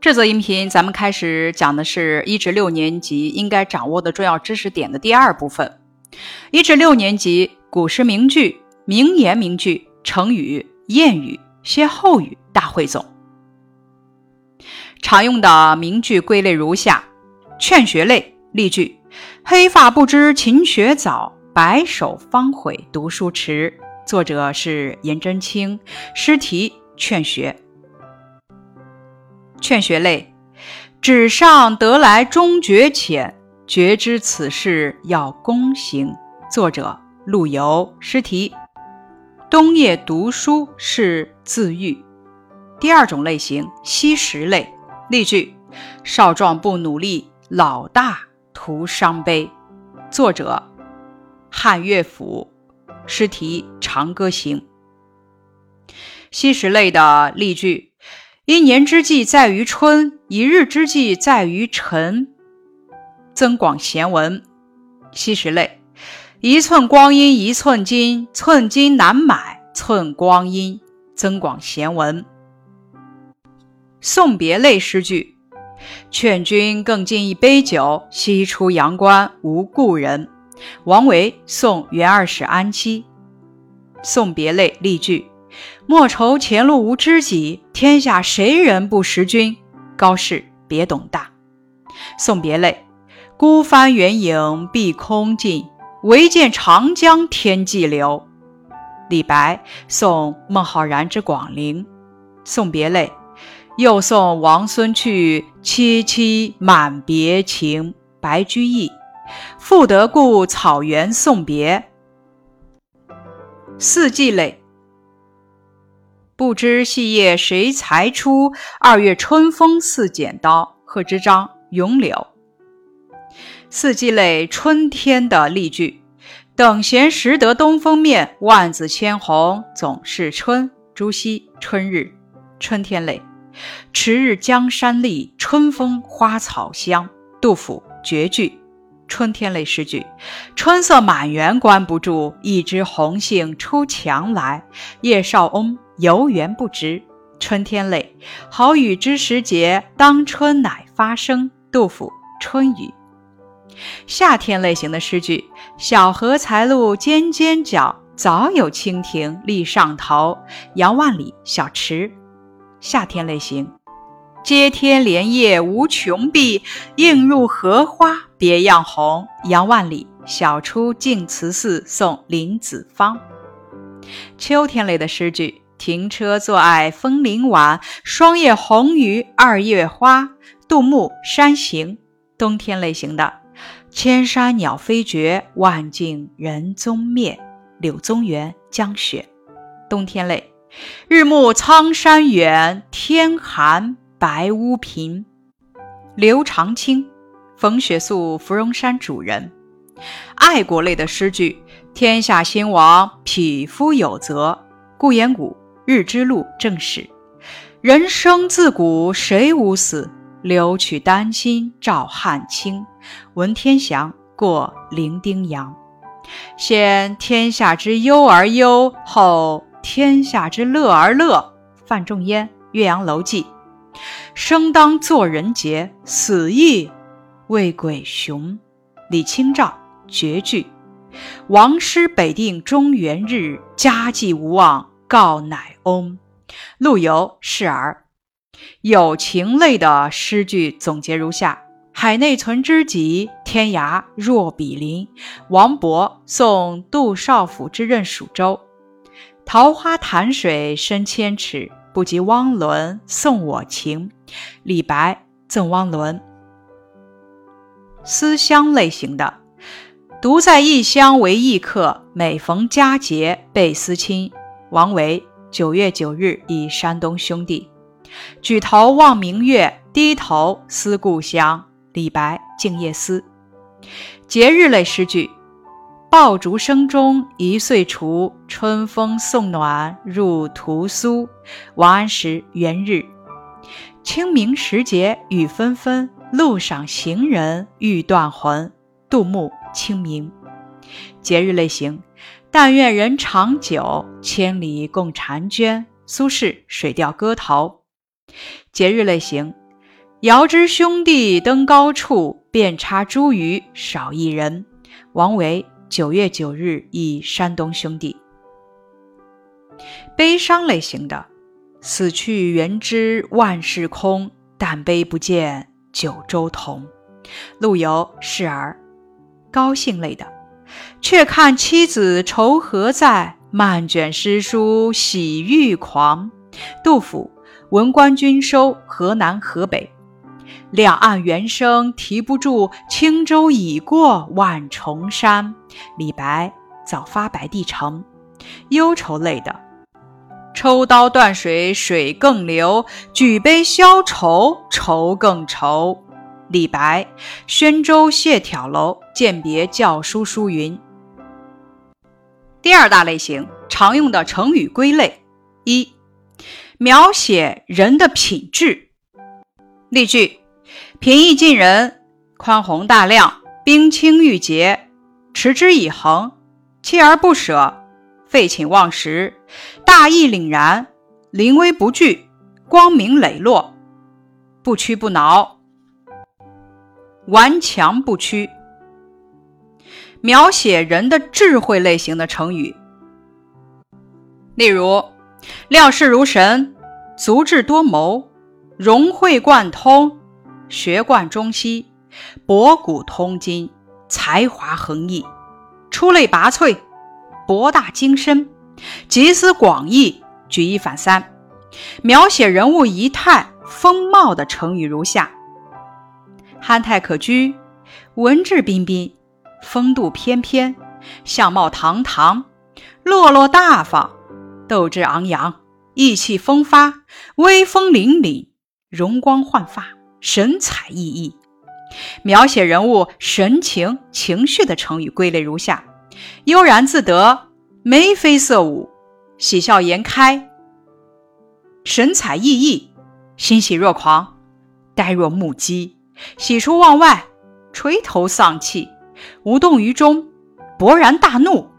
这则音频咱们开始讲的是一至六年级应该掌握的重要知识点的第二部分。一至六年级古诗名句、名言名句、成语、谚语、歇后语大汇总。常用的名句归类如下：劝学类例句：“黑发不知勤学早，白首方悔读书迟。”作者是颜真卿，诗题《劝学》。劝学类，纸上得来终觉浅，绝知此事要躬行。作者陆游，诗题《冬夜读书是自愈》。第二种类型，惜时类，例句：少壮不努力，老大徒伤悲。作者汉乐府，诗题《长歌行》。惜时类的例句。一年之计在于春，一日之计在于晨。增广贤文，惜时类。一寸光阴一寸金，寸金难买寸光阴。增广贤文。送别类诗句：劝君更尽一杯酒，西出阳关无故人。王维送元二使安西。送别类例句。莫愁前路无知己，天下谁人不识君？高适别董大。送别类：孤帆远影碧空尽，唯见长江天际流。李白送孟浩然之广陵。送别类：又送王孙去，萋萋满别情。白居易赋得故草原送别。四季类。不知细叶谁裁出？二月春风似剪刀。贺知章《咏柳》。四季类春天的例句：等闲识得东风面，万紫千红总是春。朱熹《春日》。春天类：迟日江山丽，春风花草香。杜甫绝句。春天类诗句：春色满园关不住，一枝红杏出墙来。叶绍翁。游园不值，春天类，好雨知时节，当春乃发生。杜甫《春雨》。夏天类型的诗句：小荷才露尖尖角，早有蜻蜓立上头。杨万里《小池》。夏天类型：接天莲叶无穷碧，映入荷花别样红。杨万里《晓出净慈寺送林子方》。秋天类的诗句。停车坐爱枫林晚，霜叶红于二月花。杜牧《山行》。冬天类型的，千山鸟飞绝，万径人踪灭。柳宗元《江雪》。冬天类，日暮苍山远，天寒白屋贫。刘长卿，逢雪宿芙蓉山主人。爱国类的诗句：天下兴亡，匹夫有责。顾炎武。日之路正史，人生自古谁无死？留取丹心照汗青。文天祥过零丁洋，先天下之忧而忧，后天下之乐而乐。范仲淹《岳阳楼记》，生当作人杰，死亦为鬼雄。李清照绝句，王师北定中原日，家祭无忘。告乃翁，陆游《示儿》。友情类的诗句总结如下：海内存知己，天涯若比邻。王勃送杜少府之任蜀州。桃花潭水深千尺，不及汪伦送我情。李白赠汪伦。思乡类型的，独在异乡为异客，每逢佳节倍思亲。王维九月九日忆山东兄弟，举头望明月，低头思故乡。李白《静夜思》。节日类诗句：爆竹声中一岁除，春风送暖入屠苏。王安石《元日》。清明时节雨纷纷，路上行人欲断魂。杜牧《清明》。节日类型。但愿人长久，千里共婵娟。苏轼《水调歌头》。节日类型：遥知兄弟登高处，遍插茱萸少一人。王维九月九日忆山东兄弟。悲伤类型的，死去元知万事空，但悲不见九州同。陆游示儿。高兴类的，却看妻子愁何在，漫卷诗书喜欲狂。杜甫。文官军收河南河北，两岸猿声啼不住，轻舟已过万重山。李白早发白帝城，忧愁类的，抽刀断水水更流，举杯消愁愁更愁。李白宣州谢眺楼饯别教书书云。第二大类型常用的成语归类一。描写人的品质。例句：平易近人，宽宏大量，冰清玉洁，持之以恒，锲而不舍，废寝忘食，大义凛然，临危不惧，光明磊落，不屈不挠，顽强不屈。描写人的智慧类型的成语，例如。料事如神，足智多谋，融会贯通，学贯中西，博古通今，才华横溢，出类拔萃，博大精深，集思广益，举一反三。描写人物仪态风貌的成语如下：憨态可掬，文质彬彬，风度翩翩，相貌堂堂，落落大方。斗志昂扬，意气风发，威风凛凛，容光焕发，神采奕奕。描写人物神情情绪的成语归类如下：悠然自得，眉飞色舞，喜笑颜开，神采奕奕，欣喜若狂，呆若木鸡，喜出望外，垂头丧气，无动于衷，勃然大怒。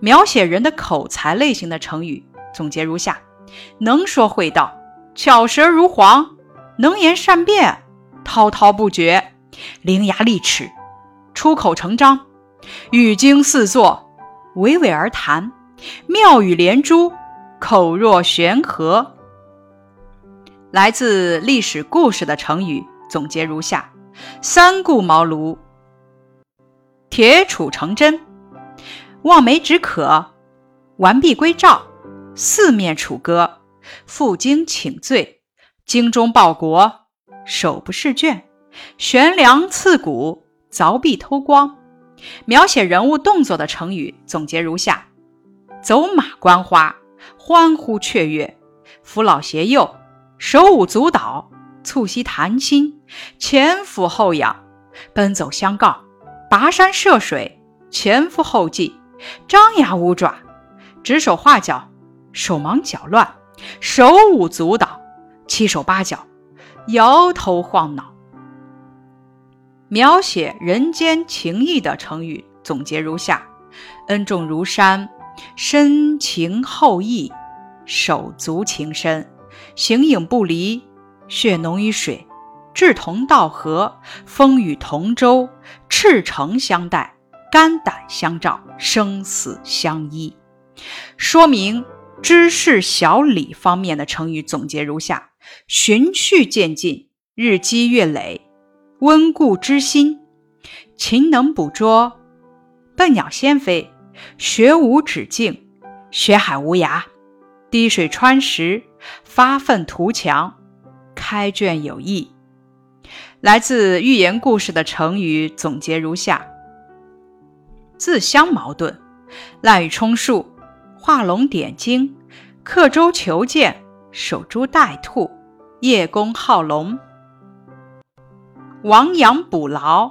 描写人的口才类型的成语总结如下：能说会道，巧舌如簧，能言善辩，滔滔不绝，伶牙俐齿，出口成章，语惊四座，娓娓而谈，妙语连珠，口若悬河。来自历史故事的成语总结如下：三顾茅庐，铁杵成针。望梅止渴，完璧归赵，四面楚歌，负荆请罪，精忠报国，手不释卷，悬梁刺股，凿壁偷光。描写人物动作的成语总结如下：走马观花，欢呼雀跃，扶老携幼，手舞足蹈，促膝谈心，前俯后仰，奔走相告，跋山涉水，前赴后继。张牙舞爪，指手画脚，手忙脚乱，手舞足蹈，七手八脚，摇头晃脑。描写人间情谊的成语总结如下：恩重如山，深情厚谊，手足情深，形影不离，血浓于水，志同道合，风雨同舟，赤诚相待。肝胆相照，生死相依。说明知识小李方面的成语总结如下：循序渐进，日积月累，温故知新，勤能捕捉，笨鸟先飞，学无止境，学海无涯，滴水穿石，发愤图强，开卷有益。来自寓言故事的成语总结如下。自相矛盾，滥竽充数，画龙点睛，刻舟求剑，守株待兔，叶公好龙，亡羊补牢，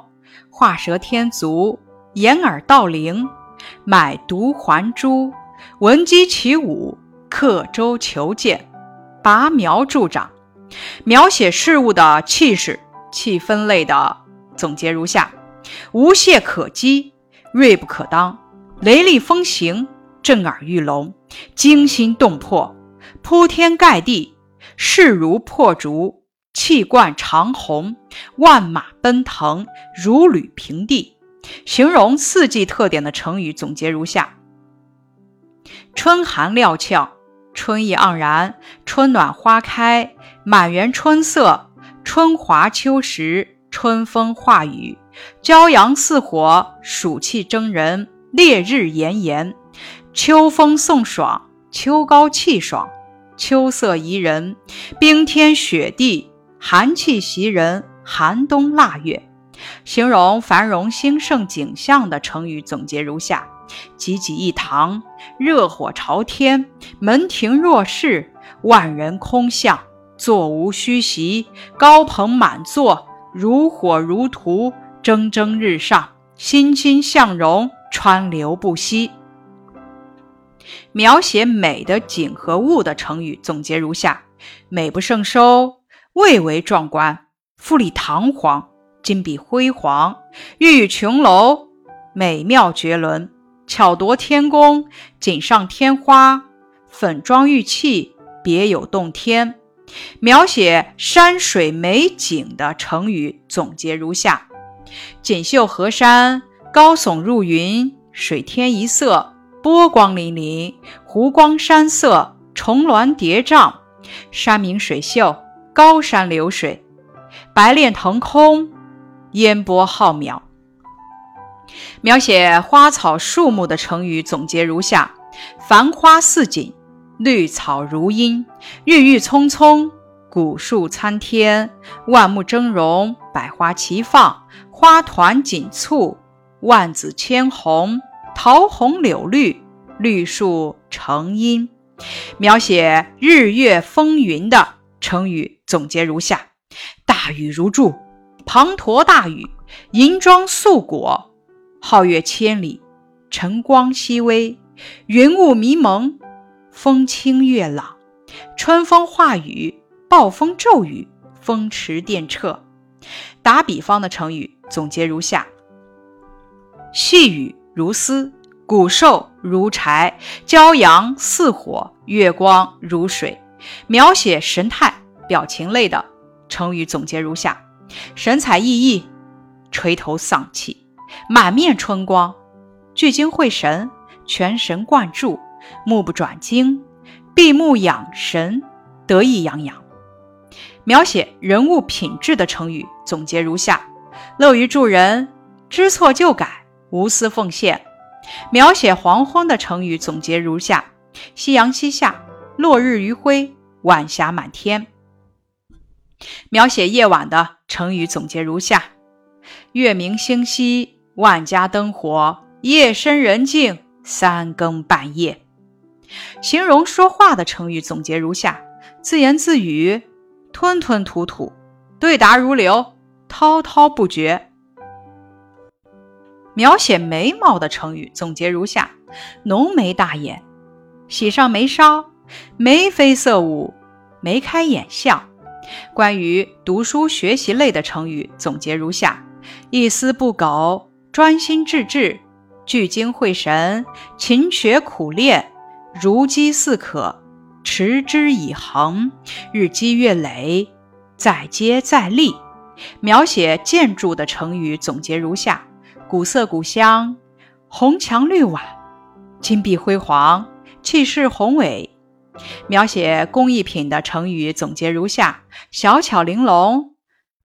画蛇添足，掩耳盗铃，买椟还珠，闻鸡起舞，刻舟求剑，拔苗助长。描写事物的气势、气氛类的总结如下：无懈可击。锐不可当，雷厉风行，震耳欲聋，惊心动魄，铺天盖地，势如破竹，气贯长虹，万马奔腾，如履平地。形容四季特点的成语总结如下：春寒料峭，春意盎然，春暖花开，满园春色，春华秋实，春风化雨，骄阳似火，暑气蒸人，烈日炎炎，秋风送爽，秋高气爽，秋色宜人，冰天雪地。寒气袭人，寒冬腊月，形容繁荣兴盛景象的成语总结如下：济济一堂，热火朝天，门庭若市，万人空巷，座无虚席，高朋满座，如火如荼，蒸蒸日上，欣欣向荣，川流不息。描写美的景和物的成语总结如下：美不胜收。蔚为壮观，富丽堂皇，金碧辉煌，玉宇琼楼，美妙绝伦，巧夺天工，锦上添花，粉妆玉砌，别有洞天。描写山水美景的成语总结如下：锦绣河山，高耸入云，水天一色，波光粼粼，湖光山色，重峦叠嶂，山明水秀。高山流水，白练腾空，烟波浩渺。描写花草树木的成语总结如下：繁花似锦，绿草如茵，郁郁葱葱，古树参天，万木峥嵘，百花齐放，花团锦簇，万紫千红，桃红柳绿，绿树成荫。描写日月风云的。成语总结如下：大雨如注，滂沱大雨，银装素裹，皓月千里，晨光熹微，云雾迷蒙，风清月朗，春风化雨，暴风骤雨，风驰电掣。打比方的成语总结如下：细雨如丝，骨瘦如柴，骄阳似火，月光如水。描写神态、表情类的成语总结如下：神采奕奕、垂头丧气、满面春光、聚精会神、全神贯注、目不转睛、闭目养神、得意洋洋。描写人物品质的成语总结如下：乐于助人、知错就改、无私奉献。描写黄昏的成语总结如下：夕阳西下。落日余晖，晚霞满天。描写夜晚的成语总结如下：月明星稀，万家灯火，夜深人静，三更半夜。形容说话的成语总结如下：自言自语，吞吞吐吐，对答如流，滔滔不绝。描写眉毛的成语总结如下：浓眉大眼，喜上眉梢。眉飞色舞，眉开眼笑。关于读书学习类的成语总结如下：一丝不苟，专心致志，聚精会神，勤学苦练，如饥似渴，持之以恒，日积月累，再接再厉。描写建筑的成语总结如下：古色古香，红墙绿瓦，金碧辉煌，气势宏伟。描写工艺品的成语总结如下：小巧玲珑，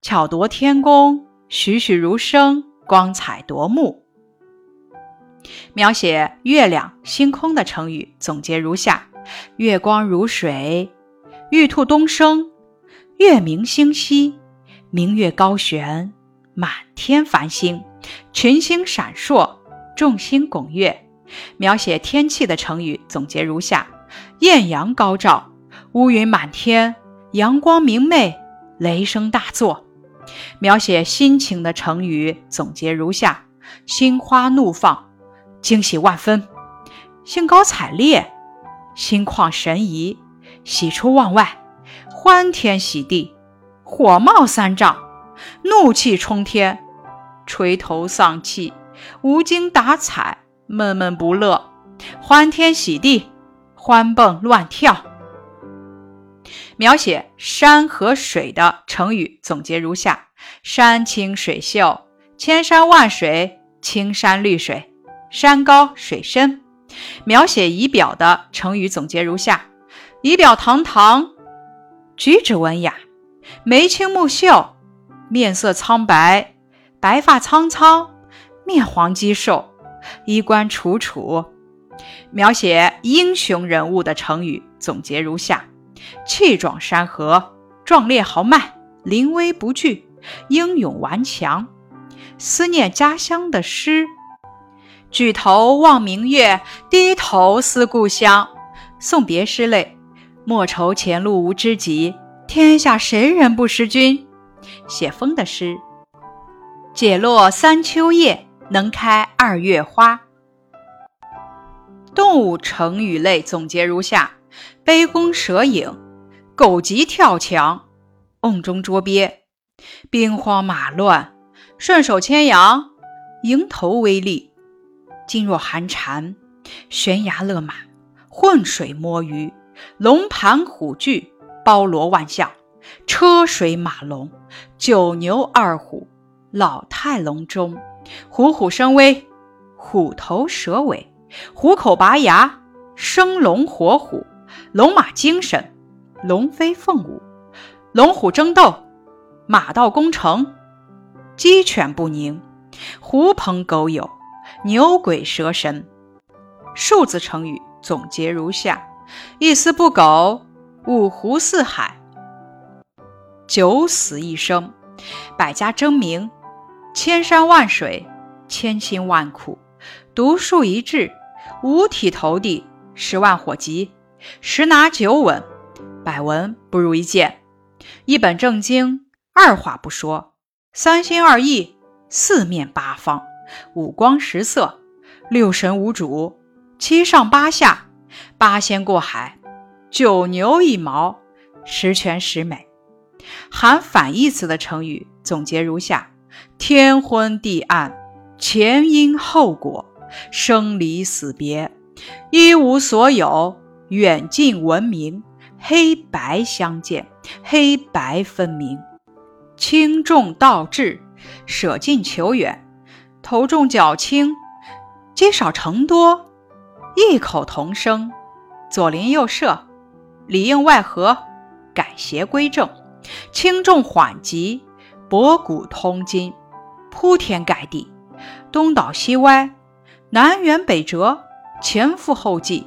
巧夺天工，栩栩如生，光彩夺目。描写月亮、星空的成语总结如下：月光如水，玉兔东升，月明星稀，明月高悬，满天繁星，群星闪烁，众星拱月。描写天气的成语总结如下。艳阳高照，乌云满天，阳光明媚，雷声大作。描写心情的成语总结如下：心花怒放，惊喜万分，兴高采烈，心旷神怡，喜出望外，欢天喜地，火冒三丈，怒气冲天，垂头丧气，无精打采，闷闷不乐，欢天喜地。欢蹦乱跳，描写山和水的成语总结如下：山清水秀，千山万水，青山绿水，山高水深。描写仪表的成语总结如下：仪表堂堂，举止文雅，眉清目秀，面色苍白，白发苍苍，面黄肌瘦，衣冠楚楚。描写英雄人物的成语总结如下：气壮山河，壮烈豪迈，临危不惧，英勇顽强。思念家乡的诗。举头望明月，低头思故乡。送别诗类：莫愁前路无知己，天下谁人不识君。写风的诗：解落三秋叶，能开二月花。动物成语类总结如下：杯弓蛇影，狗急跳墙，瓮中捉鳖，兵荒马乱，顺手牵羊，蝇头微利。噤若寒蝉，悬崖勒马，浑水摸鱼，龙盘虎踞，包罗万象，车水马龙，九牛二虎，老态龙钟，虎虎生威，虎头蛇尾，虎口拔牙，生龙活虎，龙马精神，龙飞凤舞，龙虎争斗，马到功成，鸡犬不宁，狐朋狗友。牛鬼蛇神，数字成语总结如下：一丝不苟，五湖四海，九死一生，百家争鸣，千山万水，千辛万苦，独树一帜，五体投地，十万火急，十拿九稳，百闻不如一见，一本正经，二话不说，三心二意，四面八方。五光十色，六神无主，七上八下，八仙过海，九牛一毛，十全十美。含反义词的成语总结如下：天昏地暗，前因后果，生离死别，一无所有，远近闻名，黑白相间，黑白分明，轻重倒置，舍近求远。头重脚轻，积少成多，异口同声，左邻右舍，里应外合，改邪归正，轻重缓急，博古通今，铺天盖地，东倒西歪，南辕北辙，前赴后继，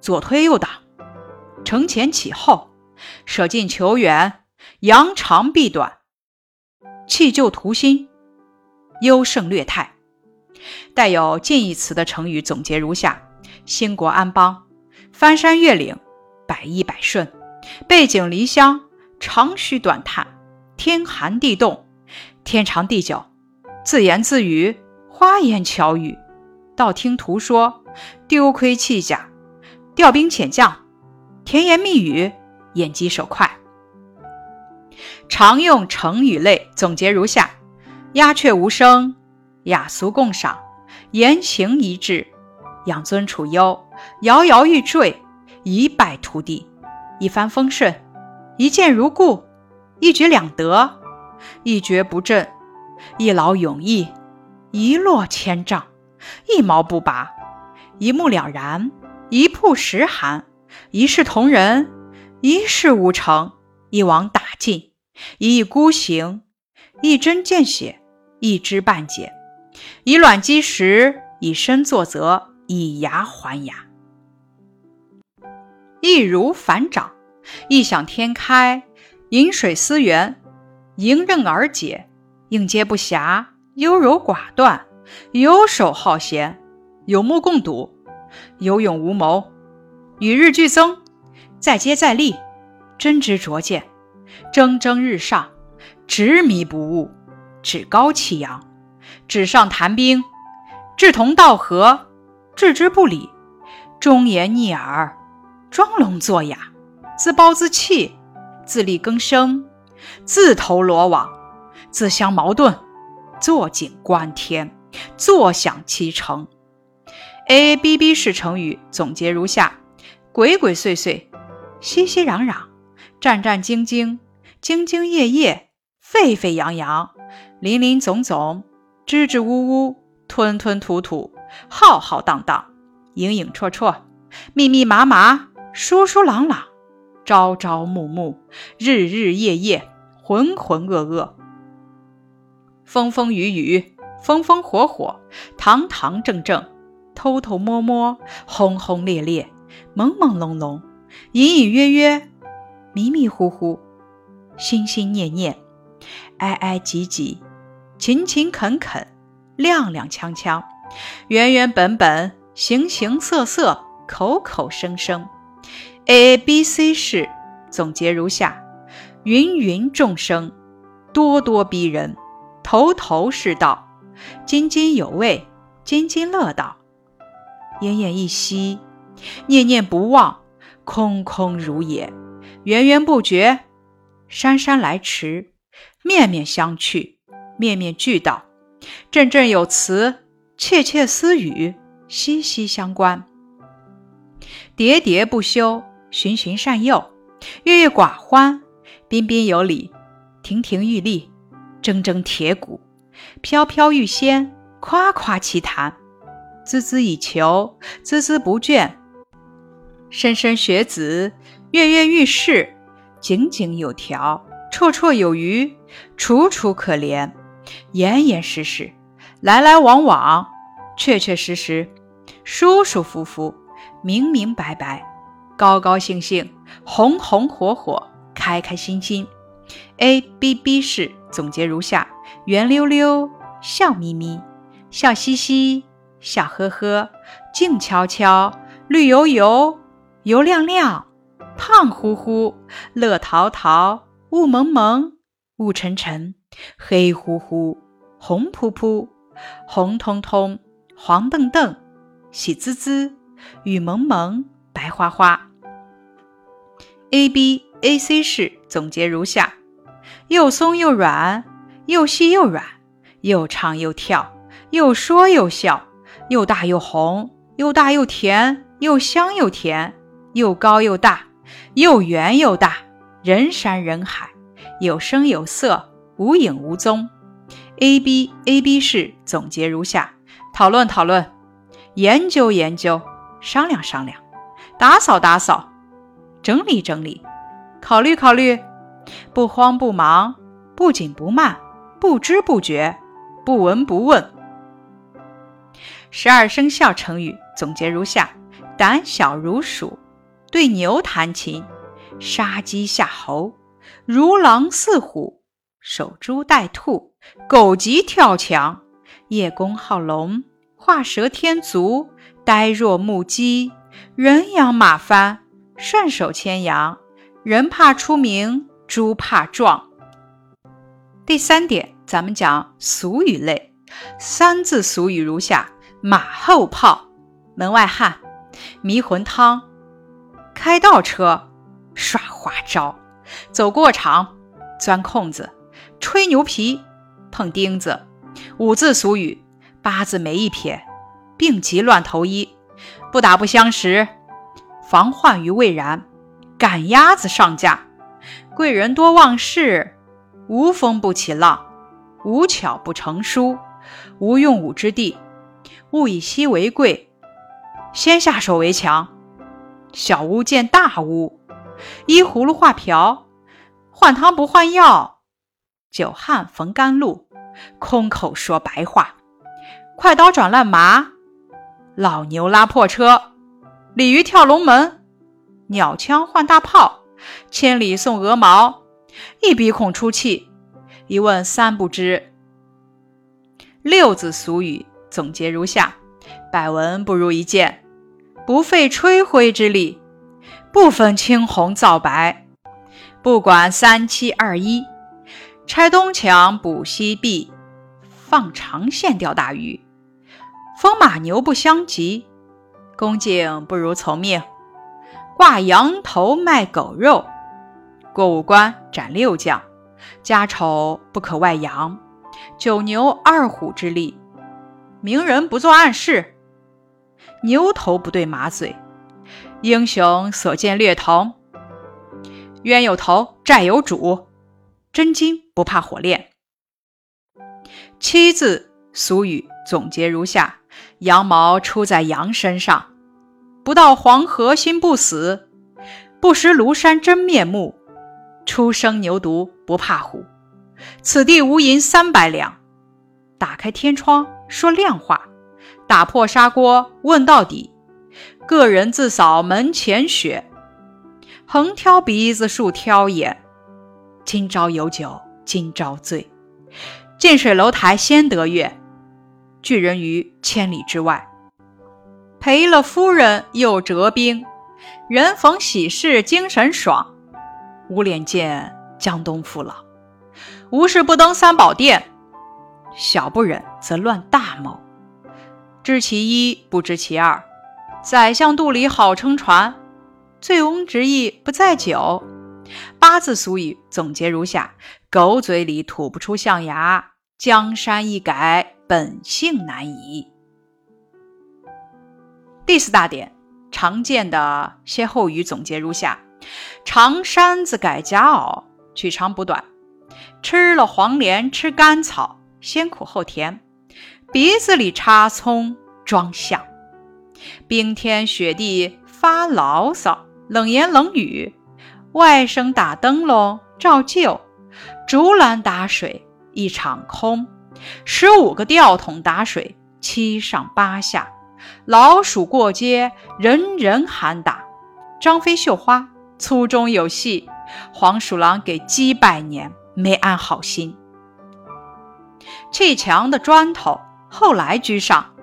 左推右挡，承前启后，舍近求远，扬长避短，弃旧图新。优胜劣汰，带有近义词的成语总结如下：兴国安邦，翻山越岭，百依百顺，背井离乡，长吁短叹，天寒地冻，天长地久，自言自语，花言巧语，道听途说，丢盔弃甲，调兵遣将，甜言蜜语，眼疾手快。常用成语类总结如下。鸦雀无声，雅俗共赏，言行一致，养尊处优，摇摇欲坠，一败涂地，一帆风顺，一见如故，一举两得，一蹶不振，一劳永逸，一落千丈，一毛不拔，一目了然，一曝十寒，一视同仁，一事无成，一网打尽，一意孤行。一针见血，一知半解，以卵击石，以身作则，以牙还牙。易如反掌，异想天开，饮水思源，迎刃而解，应接不暇，优柔寡断，游手好闲，有目共睹，有勇无谋，与日俱增，再接再厉，真知灼见，蒸蒸日上。执迷不悟，趾高气扬，纸上谈兵，志同道合，置之不理，忠言逆耳，装聋作哑，自暴自弃，自力更生，自投罗网，自相矛盾，坐井观天，坐享其成。A A B B 式成语总结如下：鬼鬼祟祟，熙熙攘攘，战战兢兢，兢兢业业，沸沸扬扬，林林总总，支支吾吾，吞吞吐吐，浩浩荡荡，影影绰绰，密密麻麻，疏疏朗朗，朝朝暮暮，日日夜夜，浑浑噩噩，风风雨雨，风风火火，堂堂正正，偷偷摸摸，轰轰烈烈，朦朦胧胧，隐隐约约，迷迷糊糊，心心念念，挨挨挤挤，勤勤恳恳，踉踉跄跄，原原本本，形形色色，口口声声。A A B C 式总结如下：芸芸众生，咄咄逼人，头头是道，津津有味，津津乐道，奄奄一息，念念不忘，空空如也，源源不绝，姗姗来迟，面面相觑，面面俱到，振振有词，窃窃私语，息息相关，喋喋不休，循循善诱，郁郁寡欢，彬彬有礼，亭亭玉立，铮铮铁骨，飘飘欲仙，夸夸其谈，孜孜以求，孜孜不倦，莘莘学子，跃跃欲试，井井有条，绰绰有余，楚楚可怜，严严实实，来来往往，确确实实，舒舒服服，明明白白，高高兴兴，红红火火，开开心心。A B B 式总结如下：圆溜溜，笑眯眯，笑嘻嘻，笑呵呵，静悄悄，绿油油，油亮亮，胖乎乎，乐淘淘，雾蒙蒙，雾沉沉，黑乎乎，红扑扑，红彤彤，黄澄澄，喜滋滋，雨蒙蒙，白花花。A B A C 式总结如下：又松又软，又细又软，又唱又跳，又说又笑，又大又红，又大又甜，又香又甜，又高又大，又圆又大，人山人海，有声有色，无影无踪。A B A B 式总结如下：讨论讨论，研究研究，商量商量，打扫打扫。整理整理，考虑考虑，不慌不忙，不紧不慢，不知不觉，不闻不问。十二生肖成语总结如下：胆小如鼠，对牛弹琴；杀鸡吓猴，如狼似虎；守株待兔，狗急跳墙；叶公好龙，画蛇添足；呆若木鸡，人仰马翻。顺手牵羊，人怕出名，猪怕壮。第三点，咱们讲俗语类。三字俗语如下：马后炮、门外汉、迷魂汤、开倒车、耍花招、走过场、钻空子、吹牛皮、碰钉子。五字俗语：八字没一撇、病急乱投医、不打不相识。防患于未然，赶鸭子上架，贵人多忘事，无风不起浪，无巧不成书，无用武之地，物以稀为贵，先下手为强，小巫见大巫，依葫芦画瓢，换汤不换药，久旱逢甘露，空口说白话，快刀斩乱麻，老牛拉破车。鲤鱼跳龙门，鸟枪换大炮，千里送鹅毛，一鼻孔出气，一问三不知。六字俗语总结如下：百闻不如一见，不费吹灰之力，不分青红皂白，不管三七二一，拆东墙补西壁，放长线钓大鱼，风马牛不相及。恭敬不如从命，挂羊头卖狗肉，过五关斩六将，家丑不可外扬，九牛二虎之力，明人不做暗事，牛头不对马嘴，英雄所见略同，冤有头，债有主，真金不怕火炼。七字俗语总结如下：羊毛出在羊身上，不到黄河心不死，不识庐山真面目，初生牛犊不怕虎。此地无银三百两。打开天窗说亮话，打破砂锅问到底。个人自扫门前雪，横挑鼻子竖挑眼。今朝有酒今朝醉，近水楼台先得月。拒人于千里之外，赔了夫人又折兵。人逢喜事精神爽，无脸见江东父老。无事不登三宝殿，小不忍则乱大谋。知其一，不知其二。宰相肚里好撑船，醉翁之意不在酒。八字俗语总结如下：狗嘴里吐不出象牙，江山易改，本性难移。第四大点，常见的歇后语总结如下：长衫子改夹袄，取长补短。吃了黄连吃甘草，先苦后甜；鼻子里插葱装象。冰天雪地发牢骚，冷言冷语；外甥打灯笼照旧，竹篮打水一场空。十五个吊桶打水七上八下，老鼠过街人人喊打。张飞绣花粗中有细，黄鼠狼给鸡拜年。没安好心，砌墙的砖头后来居上。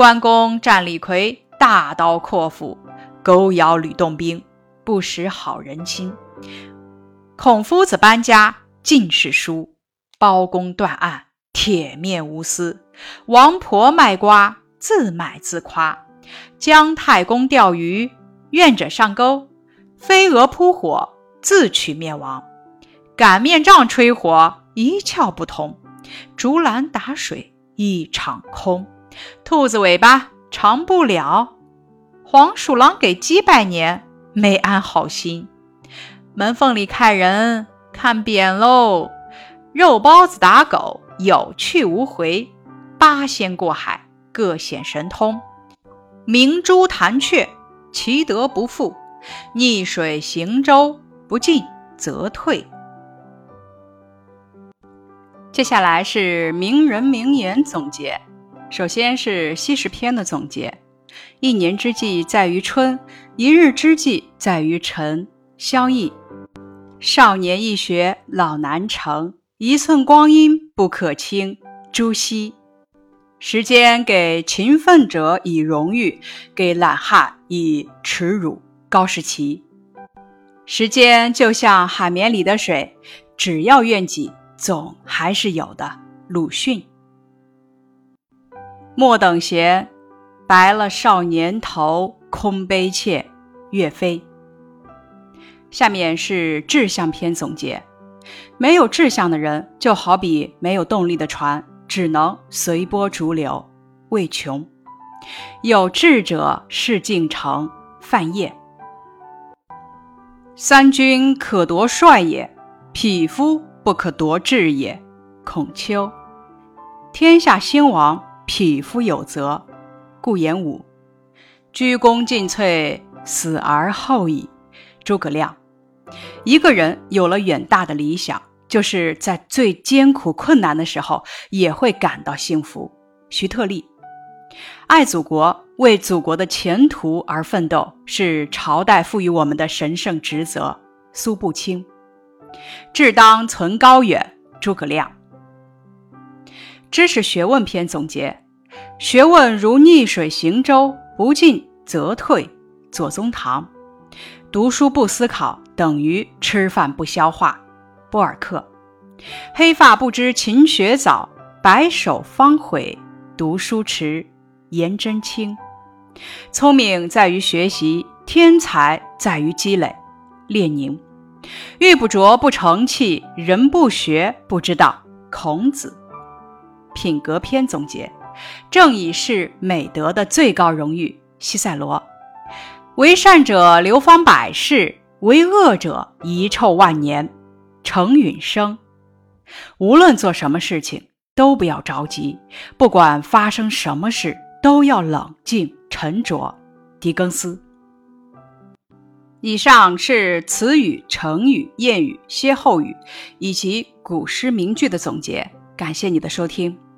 关公战李逵，大刀阔斧；狗咬吕洞宾，不识好人心。孔夫子搬家尽是书，包公断案铁面无私。王婆卖瓜自卖自夸。姜太公钓鱼，愿者上钩；飞蛾扑火，自取灭亡。擀面杖吹火一窍不通，竹篮打水一场空。兔子尾巴长不了，黄鼠狼给鸡拜年没安好心。门缝里看人看扁喽，肉包子打狗有去无回。八仙过海各显神通，明珠弹雀其德不复，逆水行舟不进则退。接下来是名人名言总结。首先是西式篇的总结：一年之计在于春，一日之计在于晨。萧绎：少年易学，老难成。一寸光阴不可轻。朱熹：时间给勤奋者以荣誉，给懒汉以耻辱。高士奇：时间就像海绵里的水，只要愿挤。总还是有的。鲁迅。莫等闲，白了少年头，空悲切。岳飞。下面是志向篇总结：没有志向的人，就好比没有动力的船，只能随波逐流。魏琼。有志者事竟成。范晔。三军可夺帅也，匹夫。不可夺志也。孔丘，天下兴亡，匹夫有责。顾炎武，鞠躬尽瘁，死而后已。诸葛亮，一个人有了远大的理想，就是在最艰苦困难的时候也会感到幸福。徐特立，爱祖国，为祖国的前途而奋斗，是朝代赋予我们的神圣职责。苏步青。志当存高远，诸葛亮。知识学问篇总结：学问如逆水行舟，不进则退。左宗棠。读书不思考，等于吃饭不消化。波尔克。黑发不知勤学早，白首方悔读书迟。颜真卿。聪明在于学习，天才在于积累。列宁。玉不琢不成器，人不学不知道。孔子品格篇总结：正义是美德的最高荣誉。西塞罗：为善者流芳百世，为恶者遗臭万年。程允生。无论做什么事情，都不要着急，不管发生什么事，都要冷静沉着。狄更斯。以上是词语、成语、谚语、歇后语以及古诗名句的总结。感谢你的收听。